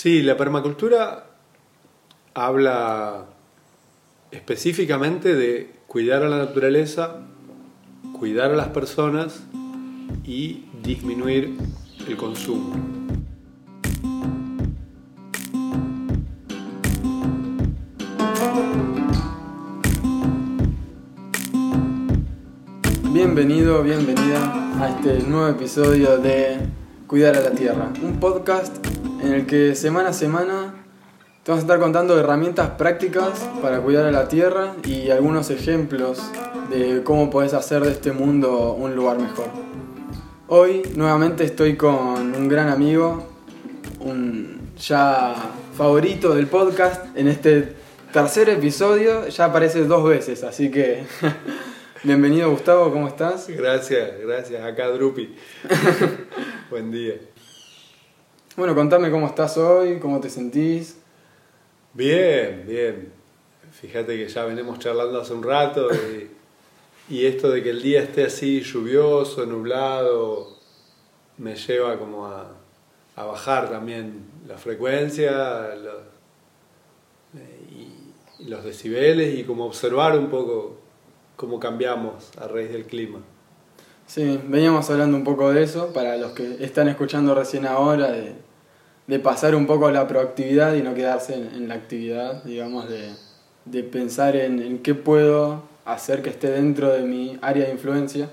Sí, la permacultura habla específicamente de cuidar a la naturaleza, cuidar a las personas y disminuir el consumo. Bienvenido, bienvenida a este nuevo episodio de Cuidar a la Tierra, un podcast en el que semana a semana te vamos a estar contando herramientas prácticas para cuidar a la Tierra y algunos ejemplos de cómo puedes hacer de este mundo un lugar mejor. Hoy nuevamente estoy con un gran amigo, un ya favorito del podcast en este tercer episodio, ya aparece dos veces, así que bienvenido Gustavo, ¿cómo estás? Gracias, gracias. Acá Drupi. Buen día. Bueno, contame cómo estás hoy, cómo te sentís. Bien, bien. Fíjate que ya venimos charlando hace un rato y, y esto de que el día esté así lluvioso, nublado, me lleva como a, a bajar también la frecuencia los, y, y los decibeles y como observar un poco cómo cambiamos a raíz del clima. Sí, veníamos hablando un poco de eso, para los que están escuchando recién ahora, de, de pasar un poco a la proactividad y no quedarse en, la actividad, digamos, de, de pensar en, qué puedo hacer que esté dentro de mi área de influencia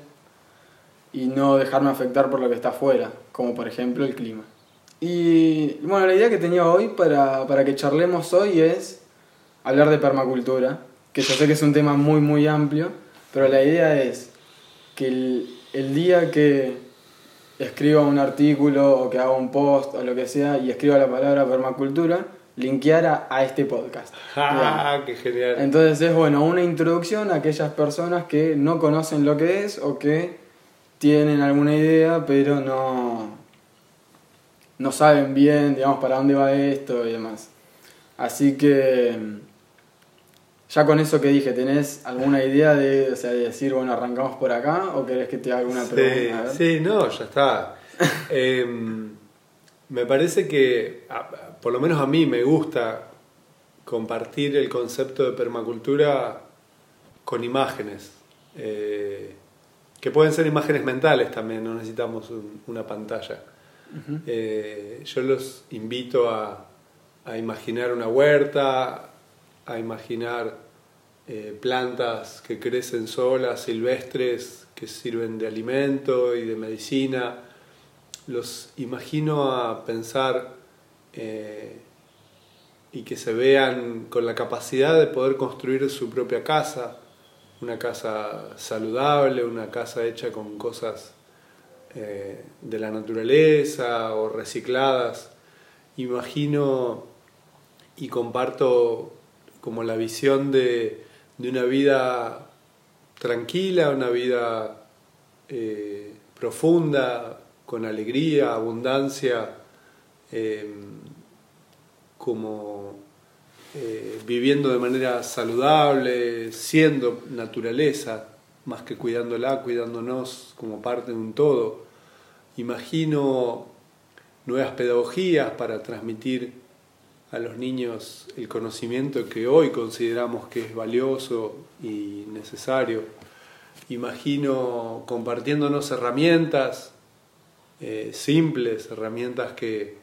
y no dejarme afectar por lo que está afuera, como por ejemplo el clima. Y bueno, la idea que tenía hoy para, para que charlemos hoy es hablar de permacultura, que yo sé que es un tema muy, muy amplio, pero la idea es que el día que escriba un artículo o que haga un post o lo que sea y escriba la palabra permacultura, linkeara a este podcast. ¡Ah, qué genial! Entonces es bueno, una introducción a aquellas personas que no conocen lo que es o que tienen alguna idea pero no, no saben bien, digamos, para dónde va esto y demás. Así que ya con eso que dije, ¿tenés alguna idea de, o sea, de decir, bueno, arrancamos por acá o querés que te haga alguna Sí, pregunta? sí, no, ya está. Em, me parece que, por lo menos a mí, me gusta compartir el concepto de permacultura con imágenes, eh, que pueden ser imágenes mentales también, no necesitamos un- una pantalla. Eh, yo los invito a, a imaginar una huerta, a imaginar eh, plantas que crecen solas, silvestres, que sirven de alimento y de medicina. Los imagino a pensar eh, y que se vean con la capacidad de poder construir su propia casa, una casa saludable, una casa hecha con cosas eh, de la naturaleza o recicladas. Imagino y comparto como la visión de, de una vida tranquila, una vida eh, profunda, con alegría, abundancia, eh, como eh, viviendo de manera saludable, siendo naturaleza, más que cuidándola, cuidándonos como parte de un todo. Imagino nuevas pedagogías para transmitir a los niños el conocimiento que hoy consideramos que es valioso y necesario. Imagino compartiéndonos herramientas eh, simples, herramientas que,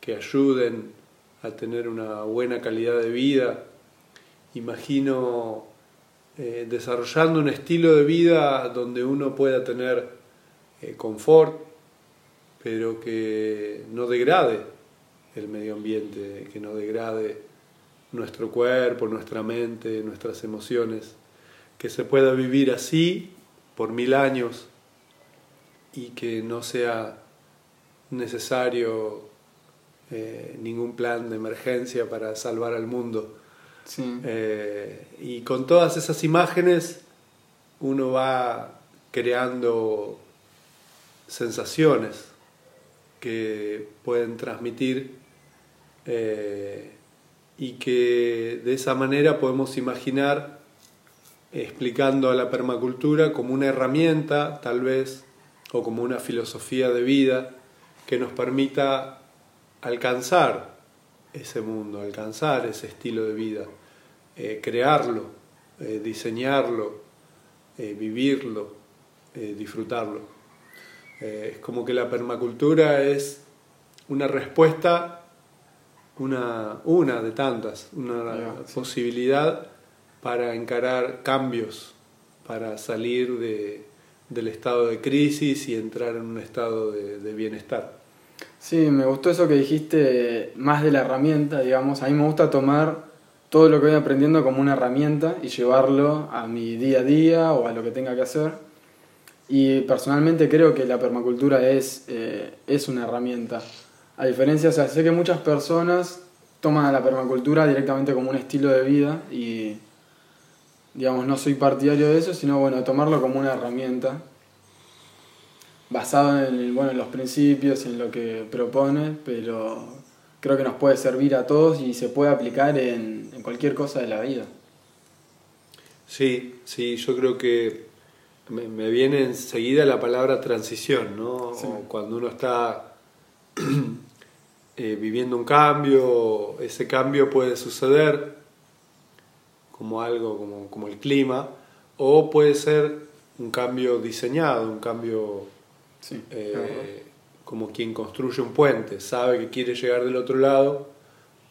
que ayuden a tener una buena calidad de vida. Imagino eh, desarrollando un estilo de vida donde uno pueda tener eh, confort, pero que no degrade el medio ambiente, que no degrade nuestro cuerpo, nuestra mente, nuestras emociones, que se pueda vivir así por mil años y que no sea necesario eh, ningún plan de emergencia para salvar al mundo. Sí. Eh, y con todas esas imágenes uno va creando sensaciones que pueden transmitir eh, y que de esa manera podemos imaginar explicando a la permacultura como una herramienta tal vez o como una filosofía de vida que nos permita alcanzar ese mundo, alcanzar ese estilo de vida, eh, crearlo, eh, diseñarlo, vivirlo, disfrutarlo. es como que la permacultura es una respuesta, una, una de tantas, una posibilidad para encarar cambios, para salir de, del estado de crisis y entrar en un estado de bienestar. Sí, me gustó eso que dijiste, más de la herramienta, digamos. A mí me gusta tomar todo lo que voy aprendiendo como una herramienta y llevarlo a mi día a día o a lo que tenga que hacer. Y personalmente creo que la permacultura es, eh, es una herramienta. A diferencia, o sea, sé que muchas personas toman a la permacultura directamente como un estilo de vida y, digamos, no soy partidario de eso, sino, bueno, tomarlo como una herramienta basado en, bueno, en los principios, en lo que propone, pero creo que nos puede servir a todos y se puede aplicar en, en cualquier cosa de la vida. Sí, sí, yo creo que me, viene enseguida la palabra transición, ¿no? Cuando uno está eh, viviendo un cambio, ese cambio puede suceder como algo, como, como el clima, o puede ser un cambio diseñado, un cambio eh, como quien construye un puente, sabe que quiere llegar del otro lado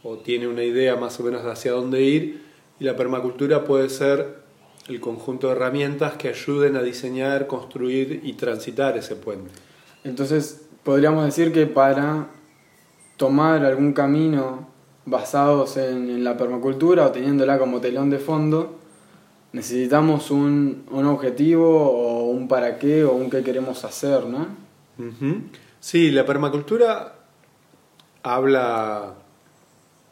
o tiene una idea más o menos hacia dónde ir y la permacultura puede ser el conjunto de herramientas que ayuden a diseñar, construir y transitar ese puente. Entonces, podríamos decir que para tomar algún camino basados en, la permacultura o teniéndola como telón de fondo, necesitamos un, un, objetivo o un para qué o un qué queremos hacer, ¿no? Sí, la permacultura habla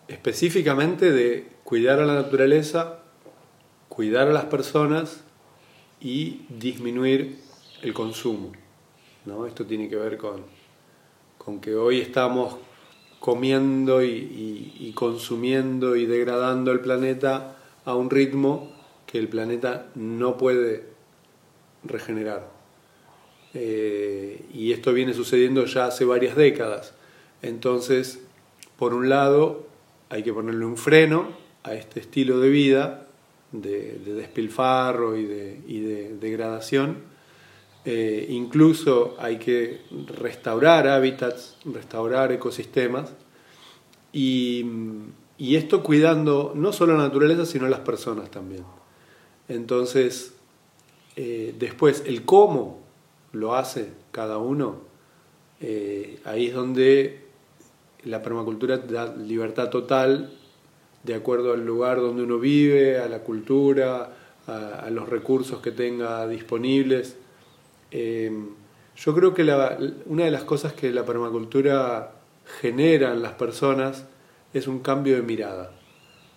específicamente de cuidar a la naturaleza, cuidar a las personas y disminuir el consumo. ¿no? Esto tiene que ver con, con que hoy estamos comiendo y, consumiendo y degradando el planeta a un ritmo que el planeta no puede regenerar. Eh, y esto viene sucediendo ya hace varias décadas. Entonces, por un lado, hay que ponerle un freno a este estilo de vida, de, despilfarro y de, degradación. Eh, incluso hay que restaurar hábitats, restaurar ecosistemas. Y, esto cuidando no solo la naturaleza, sino las personas también. Entonces, eh, después, el cómo lo hace cada uno, eh, ahí es donde la permacultura da libertad total de acuerdo al lugar donde uno vive, a la cultura, a, los recursos que tenga disponibles. Eh, yo creo que una de las cosas que la permacultura genera en las personas es un cambio de mirada,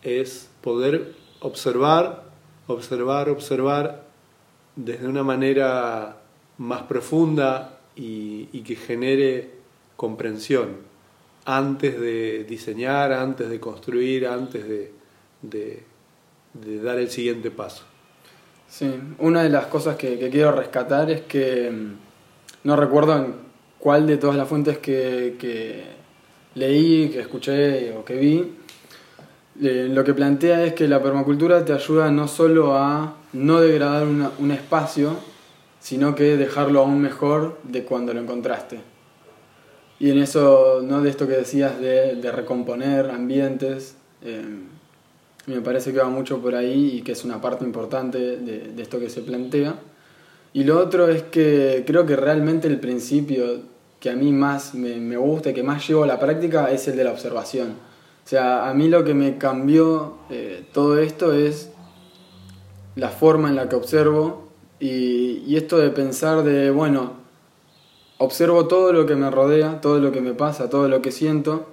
es poder observar observar, observar desde una manera más profunda y, que genere comprensión antes de diseñar, antes de construir, antes de, dar el siguiente paso. Sí, una de las cosas que, quiero rescatar es que mm, no recuerdo en cuál de todas las fuentes que, que leí, que escuché o que vi, eh, lo que plantea es que la permacultura te ayuda no solo a no degradar un espacio, sino que dejarlo aún mejor de cuando lo encontraste. Y en eso, ¿no? de esto que decías de, recomponer ambientes, eh, me parece que va mucho por ahí y que es una parte importante de, esto que se plantea. Y lo otro es que creo que realmente el principio que a mí más me, gusta y que más llevo a la práctica es el de la observación o sea, a mí lo que me cambió eh, todo esto es la forma en la que observo y, y, esto de pensar de, bueno, observo todo lo que me rodea, todo lo que me pasa, todo lo que siento,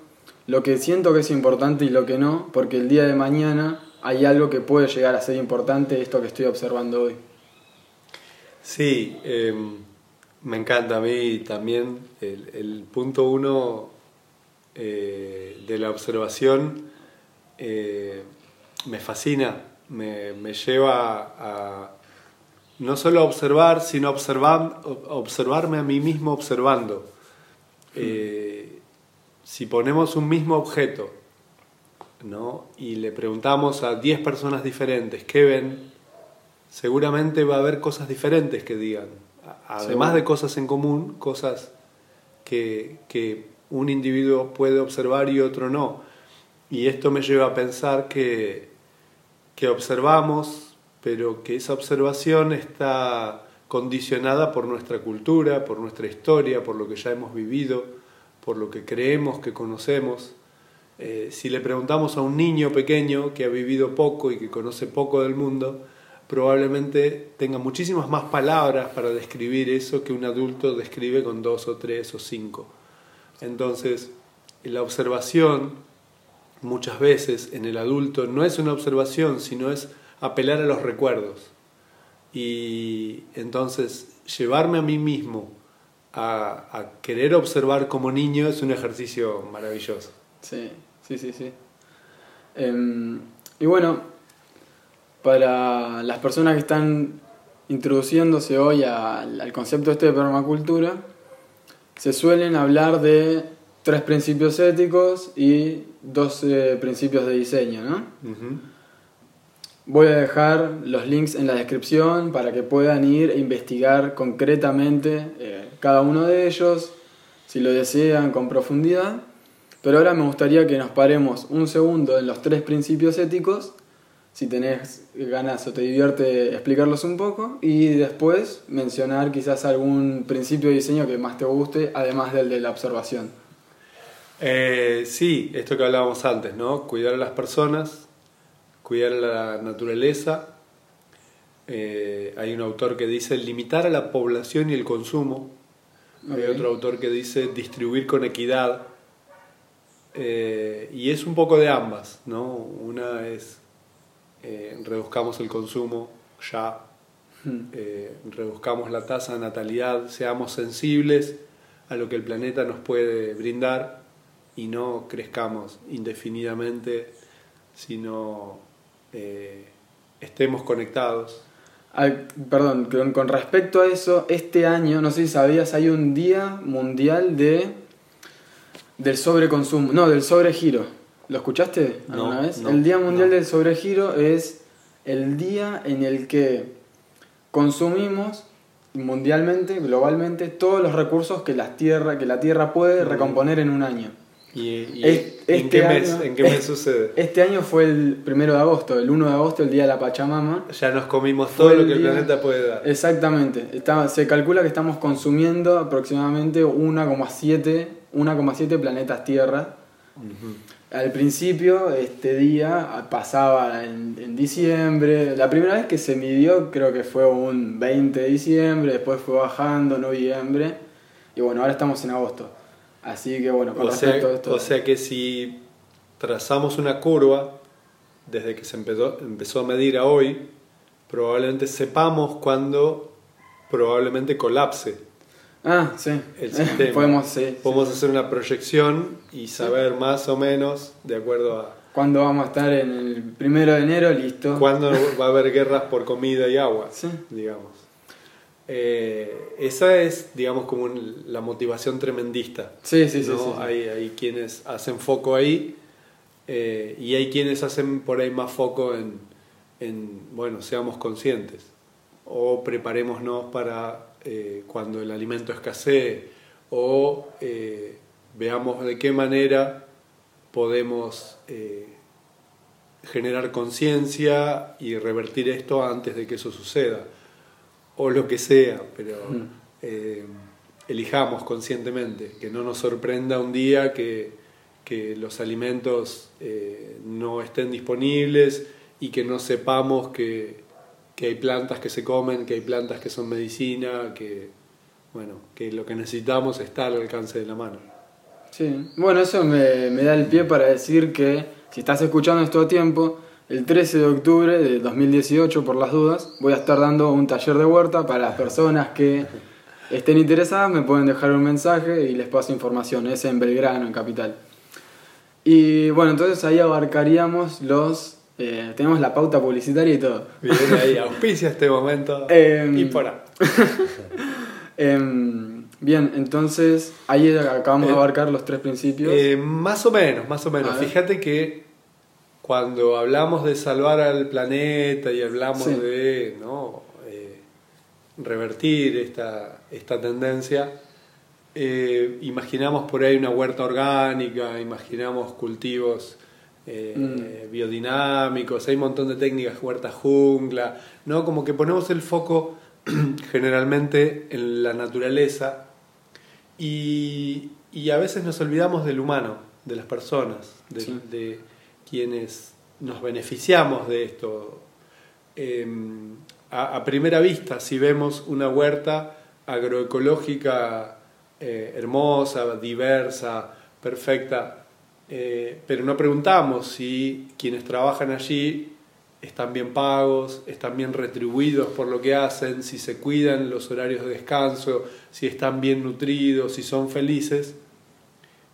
lo que siento que es importante y lo que no, porque el día de mañana hay algo que puede llegar a ser importante, esto que estoy observando hoy. Sí, em, me encanta a mí también el, el punto uno eh, de la observación eh, me fascina, me, lleva a no solo a observar, sino a observar, observarme a mí mismo observando. Eh, si ponemos un mismo objeto ¿no? y le preguntamos a 10 personas diferentes qué ven, seguramente va a haber cosas diferentes que digan. Además de cosas en común, cosas que, que un individuo puede observar y otro no. Y esto me lleva a pensar que, que observamos, pero que esa observación está condicionada por nuestra cultura, por nuestra historia, por lo que ya hemos vivido, por lo que creemos que conocemos. Eh, si le preguntamos a un niño pequeño que ha vivido poco y que conoce poco del mundo, probablemente tenga muchísimas más palabras para describir eso que un adulto describe con dos o tres o cinco. Entonces, la observación muchas veces en el adulto no es una observación, sino es apelar a los recuerdos. Y entonces llevarme a mí mismo a, querer observar como niño es un ejercicio maravilloso. Sí, sí, sí, sí. Em, y bueno, para las personas que están introduciéndose hoy al concepto este de permacultura, se suelen hablar de tres principios éticos y dos principios de diseño, ¿no? Voy a dejar los links en la descripción para que puedan ir e investigar concretamente eh, cada uno de ellos, si lo desean con profundidad. Pero ahora me gustaría que nos paremos un segundo en los tres principios éticos, si tenés ganas o te divierte explicarlos un poco, y después mencionar quizás algún principio de diseño que más te guste, además del de la observación. Eh, sí, esto que hablábamos antes, ¿no? Cuidar a las personas, cuidar la naturaleza. Eh, hay un autor que dice limitar a la población y el consumo. Hay otro autor que dice distribuir con equidad. Eh, y es un poco de ambas, ¿no? Una es eh, reduzcamos el consumo ya, hmm. reduzcamos la tasa de natalidad, seamos sensibles a lo que el planeta nos puede brindar y no crezcamos indefinidamente, sino eh, estemos conectados. Perdón, con, respecto a eso, este año, no sé si sabías, hay un día mundial de del sobreconsumo, no, del sobregiro. ¿Lo escuchaste alguna vez? el Día Mundial del Sobregiro es el día en el que consumimos mundialmente, globalmente, todos los recursos que la Tierra, que la tierra puede recomponer en un año. ¿Y, este ¿en, qué mes, sucede? Este año fue el primero de agosto, el 1 de agosto, el día de la Pachamama. Ya nos comimos todo lo que el planeta puede dar. Exactamente. se calcula que estamos consumiendo aproximadamente 1,7 planetas Tierra. Al principio, este día pasaba en, en, diciembre. La primera vez que se midió creo que fue un 20 de diciembre, después fue bajando noviembre. Y bueno, ahora estamos en agosto. Así que bueno, con o sea, esto. O sea que si trazamos una curva desde que se empezó, empezó a medir a hoy, probablemente sepamos cuándo probablemente colapse. Ah, sí. El sistema. Podemos, sí, Podemos hacer una proyección y saber más o menos de acuerdo a. ¿Cuándo vamos a estar en el primero de enero? Listo. ¿Cuándo va a haber guerras por comida y agua? Sí. Digamos. Eh, esa es, digamos, como la motivación tremendista. Sí, sí, sí, Hay, quienes hacen foco ahí eh, y hay quienes hacen por ahí más foco en, bueno, seamos conscientes o preparémonos para eh, cuando el alimento escasee o veamos de qué manera podemos generar conciencia y revertir esto antes de que eso suceda o lo que sea, pero eh, elijamos conscientemente, que no nos sorprenda un día que, los alimentos eh, no estén disponibles y que no sepamos que, hay plantas que se comen, que hay plantas que son medicina, que, bueno, que lo que necesitamos está al alcance de la mano. Sí, bueno, eso me, me da el pie para decir que si estás escuchando esto a tiempo, el 13 de octubre de 2018, por las dudas, voy a estar dando un taller de huerta para las personas que estén interesadas, me pueden dejar un mensaje y les paso información. Es en Belgrano, en Capital. Y bueno, entonces ahí abarcaríamos los... Eh, tenemos la pauta publicitaria y todo. Bien, ahí auspicia este momento. Em, y por em, bien, entonces ahí acabamos de eh, abarcar los tres principios. Eh, más o menos, más o menos. Fíjate que cuando hablamos de salvar al planeta y hablamos de ¿no? Eh, revertir esta, esta tendencia, eh, imaginamos por ahí una huerta orgánica, imaginamos cultivos eh, mm. biodinámicos, hay un montón de técnicas, huerta jungla, ¿no? Como que ponemos el foco generalmente en la naturaleza y, a veces nos olvidamos del humano, de las personas, de quienes nos beneficiamos de esto. Em, a, primera vista, si vemos una huerta agroecológica eh, hermosa, diversa, perfecta, eh, pero no preguntamos si quienes trabajan allí están bien pagos, están bien retribuidos por lo que hacen, si se cuidan los horarios de descanso, si están bien nutridos, si son felices.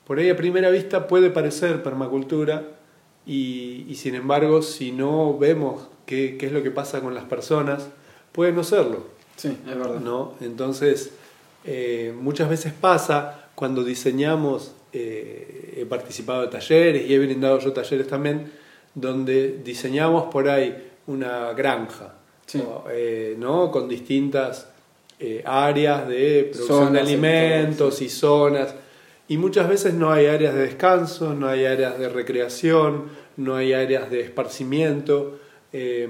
Por ahí a primera vista puede parecer permacultura, y, sin embargo, si no vemos qué, qué, es lo que pasa con las personas, puede no serlo. Sí, es verdad. ¿no? Entonces, eh, muchas veces pasa cuando diseñamos, eh, he participado de talleres y he brindado yo talleres también, donde diseñamos por ahí una granja, eh, ¿no? con distintas áreas de producción de alimentos y zonas y muchas veces no hay áreas de descanso, no hay áreas de recreación, no hay áreas de esparcimiento. Eh,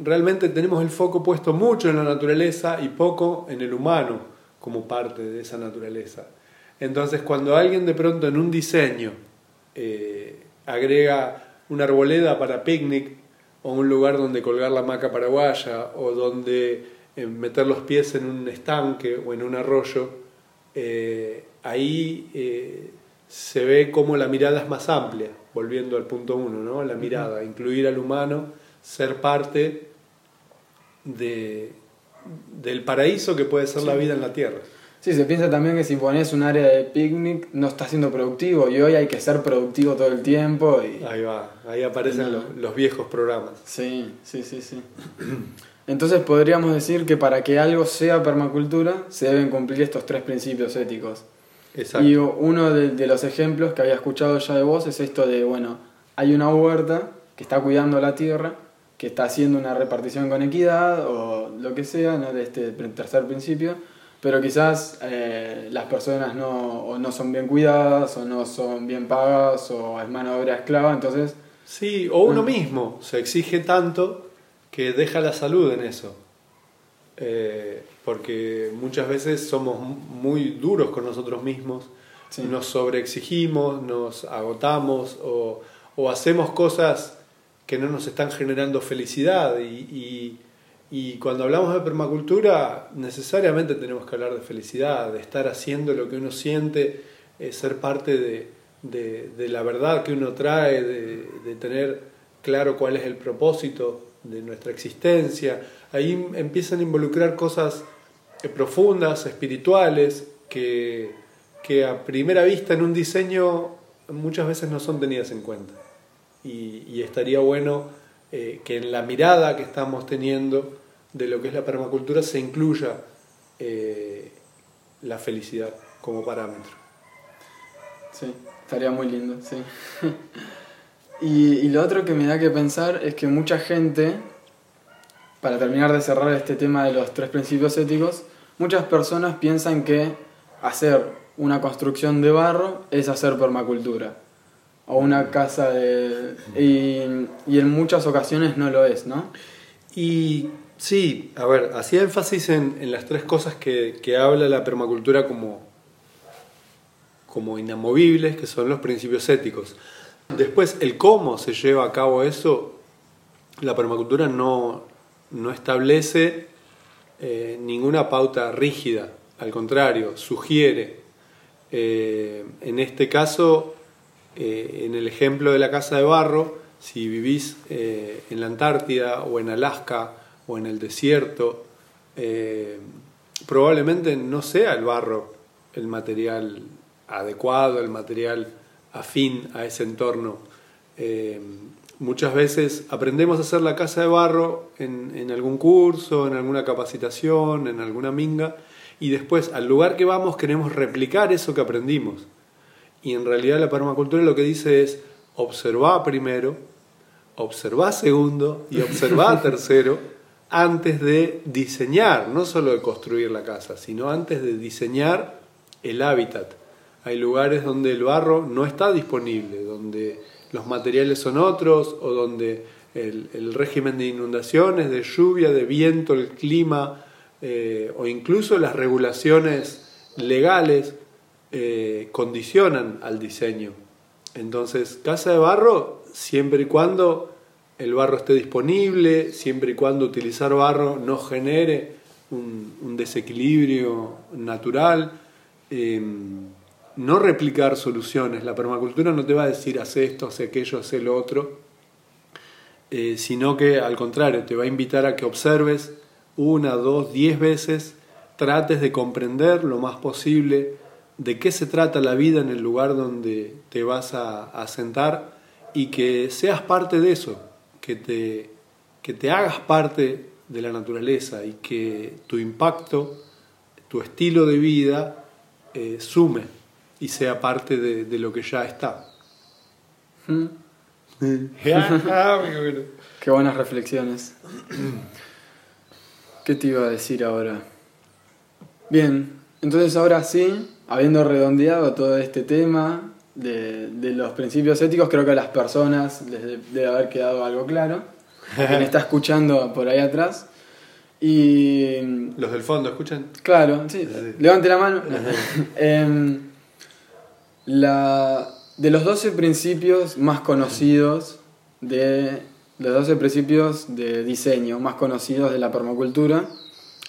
realmente tenemos el foco puesto mucho en la naturaleza y poco en el humano como parte de esa naturaleza. Entonces cuando alguien de pronto en un diseño eh, agrega una arboleda para picnic o un lugar donde colgar la maca paraguaya o donde eh, meter los pies en un estanque o en un arroyo, ahí eh, se ve como la mirada es más amplia, volviendo al punto uno, ¿no? la mirada, incluir al humano, ser parte de, del paraíso que puede ser la vida en la Tierra. Sí, se piensa también que si pones un área de picnic no está siendo productivo y hoy hay que ser productivo todo el tiempo. Y... Ahí va, ahí aparecen los, los, viejos programas. Sí, sí, sí, sí. Entonces podríamos decir que para que algo sea permacultura se deben cumplir estos tres principios éticos. Y uno de, los ejemplos que había escuchado ya de vos es esto de, bueno, hay una huerta que está cuidando la tierra, que está haciendo una repartición con equidad o lo que sea, ¿no? de este tercer principio, pero quizás eh, las personas no, o no son bien cuidadas o no son bien pagas o es mano de obra esclava, entonces... Sí, o uno mm. mismo se exige tanto que deja la salud en eso. Eh, porque muchas veces somos muy duros con nosotros mismos, nos sobreexigimos, nos agotamos o, hacemos cosas que no nos están generando felicidad y, cuando hablamos de permacultura necesariamente tenemos que hablar de felicidad, de estar haciendo lo que uno siente, eh, ser parte de, la verdad que uno trae, de tener claro cuál es el propósito de nuestra existencia. Ahí empiezan a involucrar cosas profundas, espirituales, que, que a primera vista en un diseño muchas veces no son tenidas en cuenta. Y, estaría bueno eh, que en la mirada que estamos teniendo de lo que es la permacultura se incluya eh, la felicidad como parámetro. Sí, estaría muy lindo, sí. y, y lo otro que me da que pensar es que mucha gente, para terminar de cerrar este tema de los tres principios éticos, Muchas personas piensan que hacer una construcción de barro es hacer permacultura o una casa de... Y, en muchas ocasiones no lo es, ¿no? Y sí, a ver, hacía énfasis en, las tres cosas que, habla la permacultura como, como inamovibles, que son los principios éticos. Después, el cómo se lleva a cabo eso, la permacultura no, no establece eh, ninguna pauta rígida, al contrario, sugiere. Eh, en este caso, eh, en el ejemplo de la casa de barro, si vivís en la Antártida o en Alaska o en el desierto, probablemente no sea el barro el material adecuado, el material afín a ese entorno. Muchas veces aprendemos a hacer la casa de barro en, algún curso, en alguna capacitación, en alguna minga, y después al lugar que vamos queremos replicar eso que aprendimos. Y en realidad la permacultura lo que dice es observar primero, observá segundo y observá tercero antes de diseñar, no solo de construir la casa, sino antes de diseñar el hábitat. Hay lugares donde el barro no está disponible, donde los materiales son otros o donde el, régimen de inundaciones, de lluvia, de viento, el clima eh, o incluso las regulaciones legales eh, condicionan al diseño. Entonces, casa de barro, siempre y cuando el barro esté disponible, siempre y cuando utilizar barro no genere un, desequilibrio natural, em, no replicar soluciones. La permacultura no te va a decir haz esto, haz aquello, haz lo otro, eh, sino que al contrario, te va a invitar a que observes una, dos, diez veces, trates de comprender lo más posible de qué se trata la vida en el lugar donde te vas a, sentar y que seas parte de eso, que te, que te hagas parte de la naturaleza y que tu impacto, tu estilo de vida eh, sume y sea parte de, lo que ya está. Mm. Qué buenas reflexiones. ¿Qué te iba a decir ahora? Bien, entonces ahora sí, habiendo redondeado todo este tema de, los principios éticos, creo que a las personas les debe haber quedado algo claro. Quien está escuchando por ahí atrás. Y. ¿Los del fondo escuchan? Claro, sí. Levante la mano. Em, la, de los 12 principios más conocidos de. Los 12 principios de diseño más conocidos de la permacultura,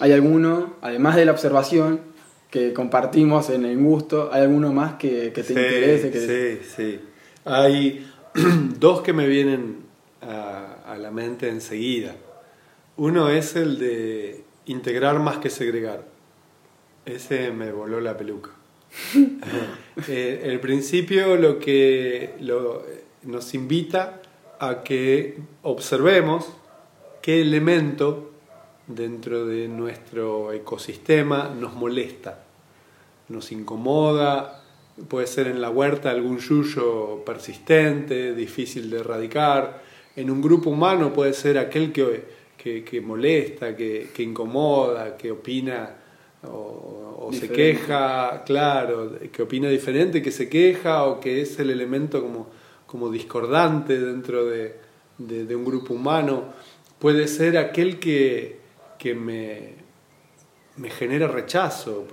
hay alguno, además de la observación, que compartimos en el gusto, ¿hay alguno más que, te interese? Que... Sí, sí. Hay dos que me vienen a, la mente enseguida. Uno es el de integrar más que segregar. Ese me voló la peluca. Eh, el principio lo que nos invita a que observemos qué elemento dentro de nuestro ecosistema nos molesta, nos incomoda, puede ser en la huerta algún yuyo persistente, difícil de erradicar, en un grupo humano puede ser aquel que, que, molesta, que, que, incomoda, que opina o, se queja, claro, que opina diferente, que se queja o que es el elemento como, como discordante dentro de, de un grupo humano, puede ser aquel que, que me, me genera rechazo.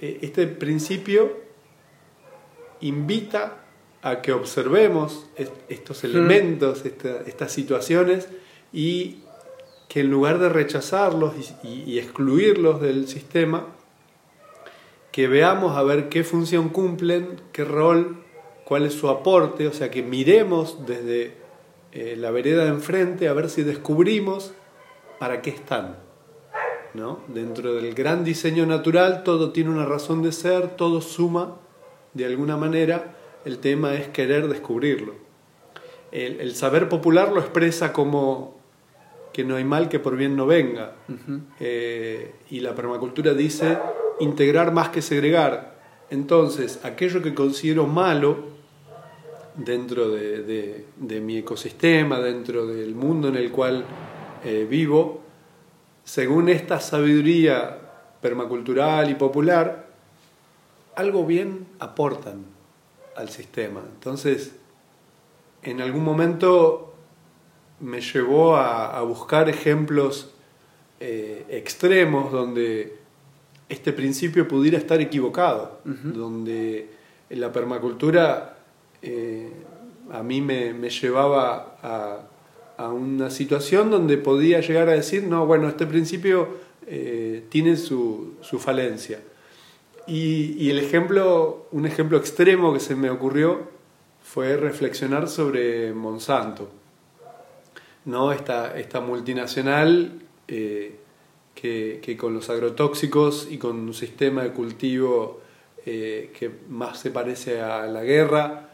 E, este principio invita a que observemos estos elementos, estas situaciones y que en lugar de rechazarlos y, excluirlos del sistema, que veamos a ver qué función cumplen, qué rol, cuál es su aporte, o sea, que miremos desde eh, la vereda de enfrente a ver si descubrimos para qué están. ¿no? Dentro del gran diseño natural todo tiene una razón de ser, todo suma de alguna manera, el tema es querer descubrirlo. El, saber popular lo expresa como que no hay mal que por bien no venga. Eh, y la permacultura dice integrar más que segregar. Entonces, aquello que considero malo dentro de mi ecosistema, dentro del mundo en el cual eh, vivo, según esta sabiduría permacultural y popular, algo bien aportan al sistema. Entonces, en algún momento me llevó a, buscar ejemplos eh, extremos donde este principio pudiera estar equivocado, donde la permacultura eh, a mí me llevaba a, a una situación donde podía llegar a decir, no, bueno, este principio eh, tiene su, falencia. Y, el ejemplo, un ejemplo extremo que se me ocurrió fue reflexionar sobre Monsanto, ¿no? esta, esta multinacional eh, que, con los agrotóxicos y con un sistema de cultivo eh, que más se parece a la guerra,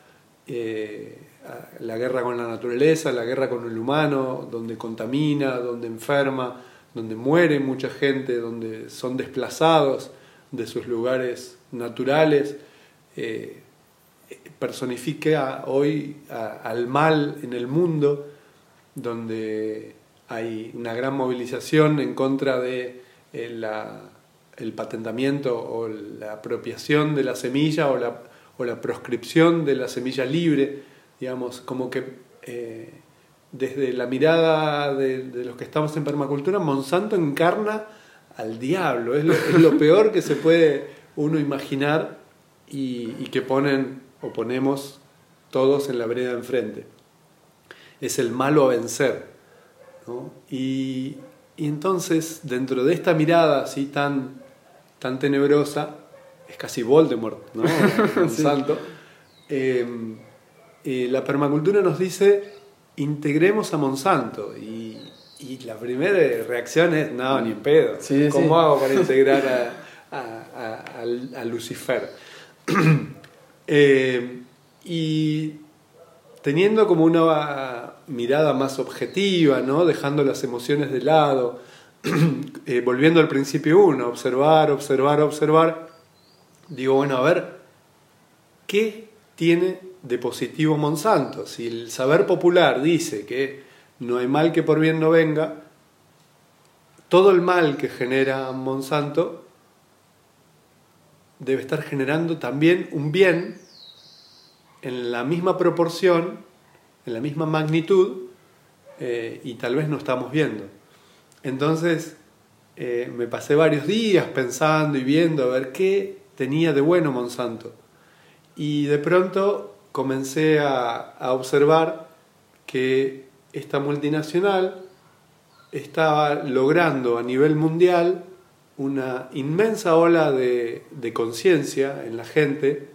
la guerra con la naturaleza, la guerra con el humano, donde contamina, donde enferma, donde muere mucha gente, donde son desplazados de sus lugares naturales, eh, personifica hoy al mal en el mundo donde hay una gran movilización en contra de el patentamiento o la apropiación de la semilla o la, o la proscripción de la semilla libre, digamos, como que eh, desde la mirada de, los que estamos en permacultura, Monsanto encarna al diablo, es lo, peor que se puede uno imaginar y, que ponen o ponemos todos en la vereda enfrente. Es el malo a vencer. Y, entonces, dentro de esta mirada así tan, tan tenebrosa, es casi Voldemort, ¿no? Monsanto. Em, eh, la permacultura nos dice integremos a Monsanto y, la primera reacción es no, ni en pedo. ¿Cómo hago para integrar a, Lucifer? Eh, y teniendo como una mirada más objetiva, ¿no? dejando las emociones de lado, eh, volviendo al principio uno, observar, observar, observar, digo, bueno, a ver, ¿qué tiene de positivo Monsanto. Si el saber popular dice que no hay mal que por bien no venga, todo el mal que genera Monsanto debe estar generando también un bien en la misma proporción, en la misma magnitud, eh, y tal vez no estamos viendo. Entonces eh, me pasé varios días pensando y viendo a ver qué tenía de bueno Monsanto. Y de pronto comencé a, observar que esta multinacional estaba logrando a nivel mundial una inmensa ola de, conciencia en la gente,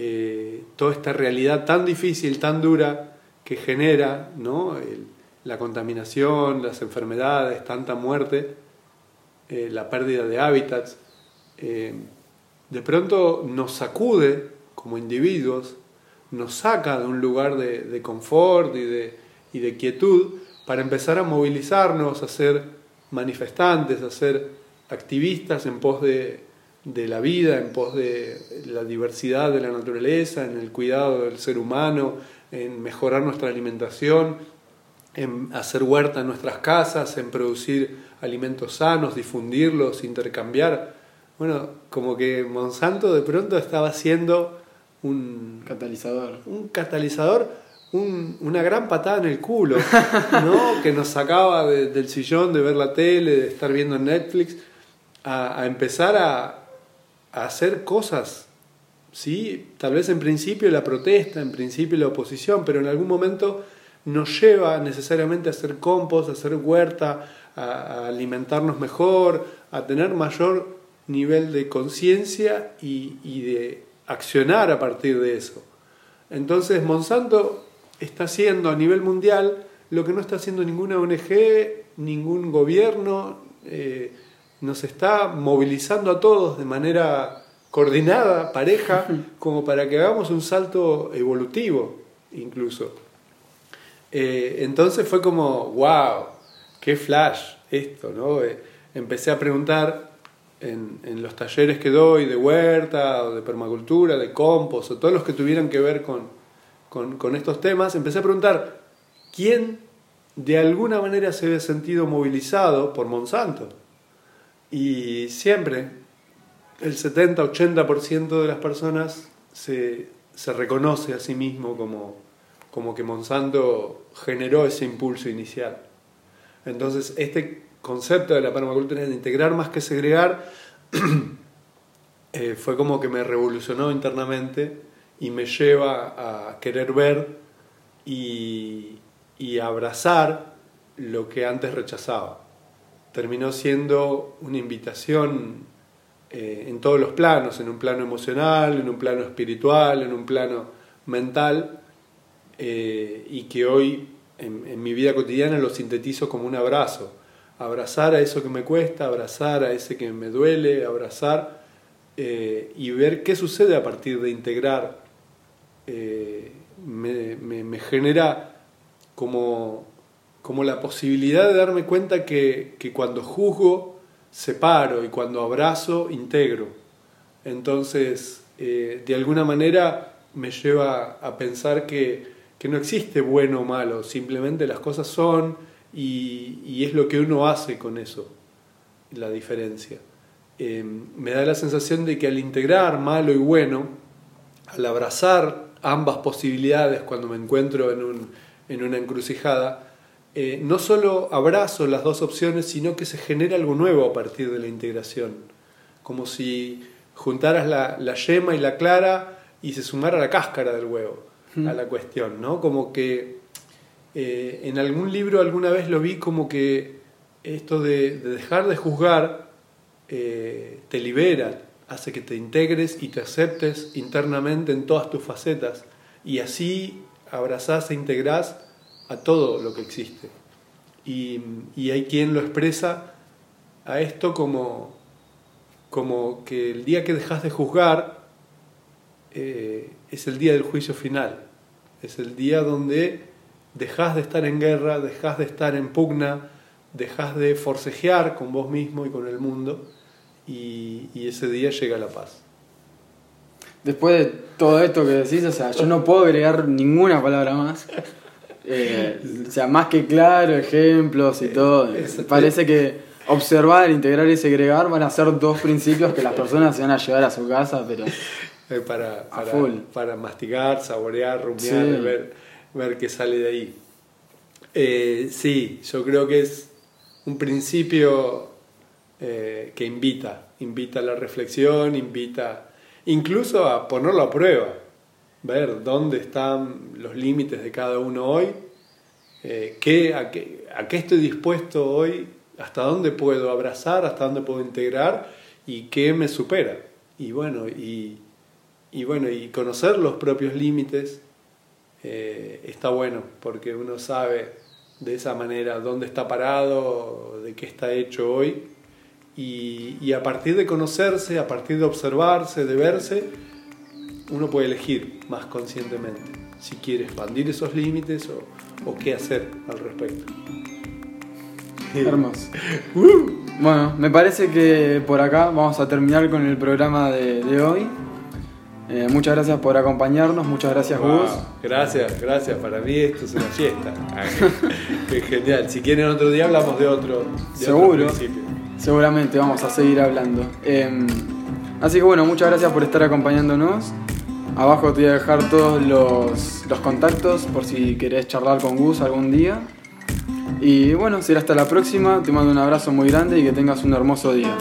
eh, toda esta realidad tan difícil, tan dura que genera ¿no? la contaminación, las enfermedades, tanta muerte, eh, la pérdida de hábitats, eh, de pronto nos sacude como individuos nos saca de un lugar de, confort y de, y de, quietud para empezar a movilizarnos, a ser manifestantes, a ser activistas en pos de, la vida, en pos de la diversidad de la naturaleza, en el cuidado del ser humano, en mejorar nuestra alimentación, en hacer huerta en nuestras casas, en producir alimentos sanos, difundirlos, intercambiar. Bueno, como que Monsanto de pronto estaba haciendo un catalizador. Un catalizador, una gran patada en el culo, ¿no? que nos sacaba del sillón de ver la tele, de estar viendo Netflix, a, empezar a, hacer cosas. ¿sí? Tal vez en principio la protesta, en principio la oposición, pero en algún momento nos lleva necesariamente a hacer compost, a hacer huerta, a, alimentarnos mejor, a tener mayor nivel de conciencia y, y de accionar a partir de eso. Entonces Monsanto está haciendo a nivel mundial lo que no está haciendo ninguna ONG, ningún gobierno, eh, nos está movilizando a todos de manera coordinada, pareja, como para que hagamos un salto evolutivo incluso. Eh, entonces fue como, wow, qué flash esto, ¿no? Eh, empecé a preguntar en, los talleres que doy de huerta o de permacultura, de compost, o todos los que tuvieran que ver con, con, estos temas, empecé a preguntar quién de alguna manera se había sentido movilizado por Monsanto. Y siempre el 70-80% de las personas se, se, reconoce a sí mismo como, como que Monsanto generó ese impulso inicial. Entonces, este concepto de la permacultura de integrar más que segregar eh, fue como que me revolucionó internamente y me lleva a querer ver y, abrazar lo que antes rechazaba. Terminó siendo una invitación eh, en todos los planos, en un plano emocional, en un plano espiritual, en un plano mental, eh, y que hoy en mi vida cotidiana lo sintetizo como un abrazo abrazar a eso que me cuesta, abrazar a ese que me duele, abrazar eh, y ver qué sucede a partir de integrar. Me, genera como, como, la posibilidad de darme cuenta que, cuando juzgo, separo y cuando abrazo, integro. Entonces, eh, de alguna manera me lleva a pensar que, que no existe bueno o malo, simplemente las cosas son y, y es lo que uno hace con eso, la diferencia. Eh, me da la sensación de que al integrar malo y bueno, al abrazar ambas posibilidades cuando me encuentro en, un, en una encrucijada, eh, no solo abrazo las dos opciones, sino que se genera algo nuevo a partir de la integración, como si juntaras la, la yema y la clara y se sumara la cáscara del huevo a la cuestión, ¿no? Como que eh, en algún libro alguna vez lo vi como que esto de, de dejar de juzgar eh, te libera, hace que te integres y te aceptes internamente en todas tus facetas. Y así abrazás e integrás a todo lo que existe. Y, hay quien lo expresa a esto como, como que el día que dejas de juzgar eh, es el día del juicio final, es el día donde dejas de estar en guerra, dejas de estar en pugna, dejas de forcejear con vos mismo y con el mundo y, y ese día llega la paz. Después de todo esto que decís, o sea, yo no puedo agregar ninguna palabra más. Eh, o sea, más que claro, ejemplos y todo. Parece que observar, integrar y segregar van a ser dos principios que las personas se van a llevar a su casa, pero Eh, para, para, full. para mastigar, saborear, rumiar, Sí. ver, ver qué sale de ahí. Eh, sí, yo creo que es un principio eh, que invita, invita a la reflexión, invita incluso a ponerlo a prueba, ver dónde están los límites de cada uno hoy, eh, qué, a, qué, estoy dispuesto hoy, hasta dónde puedo abrazar, hasta dónde puedo integrar y qué me supera. Y bueno, y, bueno, y conocer los propios límites eh, está bueno, porque uno sabe de esa manera dónde está parado, de qué está hecho hoy, y a partir de conocerse, a partir de observarse, de verse, uno puede elegir más conscientemente si quiere expandir esos límites o, o qué hacer al respecto. hermoso. Bueno, me parece que por acá vamos a terminar con el programa de, de hoy. Eh, muchas gracias por acompañarnos, muchas gracias Wow, Gus. Gracias, gracias. Para mí esto es una fiesta. Genial. Si quieren otro día hablamos de otro. de Seguro. otro. Seguramente vamos a seguir hablando. Eh, así que bueno, muchas gracias por estar acompañándonos. Abajo te voy a dejar todos los, los contactos por si querés charlar con Gus algún día. Y bueno, será hasta la próxima. Te mando un abrazo muy grande y que tengas un hermoso día.